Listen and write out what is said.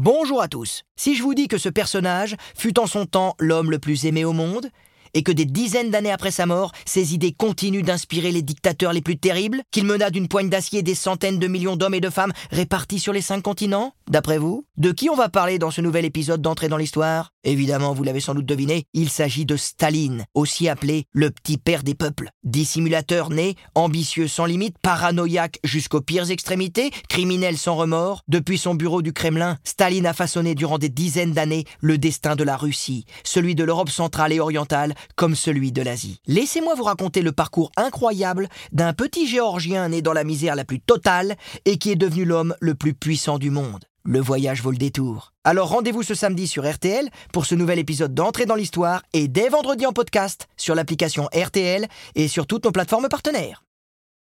Bonjour à tous. Si je vous dis que ce personnage fut en son temps l'homme le plus aimé au monde, et que des dizaines d'années après sa mort, ses idées continuent d'inspirer les dictateurs les plus terribles, qu'il mena d'une poigne d'acier des centaines de millions d'hommes et de femmes répartis sur les cinq continents? D'après vous De qui on va parler dans ce nouvel épisode d'entrée dans l'histoire? Évidemment, vous l'avez sans doute deviné, il s'agit de Staline, aussi appelé le petit père des peuples. Dissimulateur né, ambitieux sans limite, paranoïaque jusqu'aux pires extrémités, criminel sans remords, depuis son bureau du Kremlin, Staline a façonné durant des dizaines d'années le destin de la Russie, celui de l'Europe centrale et orientale, comme celui de l'Asie. Laissez-moi vous raconter le parcours incroyable d'un petit Géorgien né dans la misère la plus totale et qui est devenu l'homme le plus puissant du monde. Le voyage vaut le détour. Alors rendez-vous ce samedi sur RTL pour ce nouvel épisode d'entrée dans l'histoire et dès vendredi en podcast sur l'application RTL et sur toutes nos plateformes partenaires.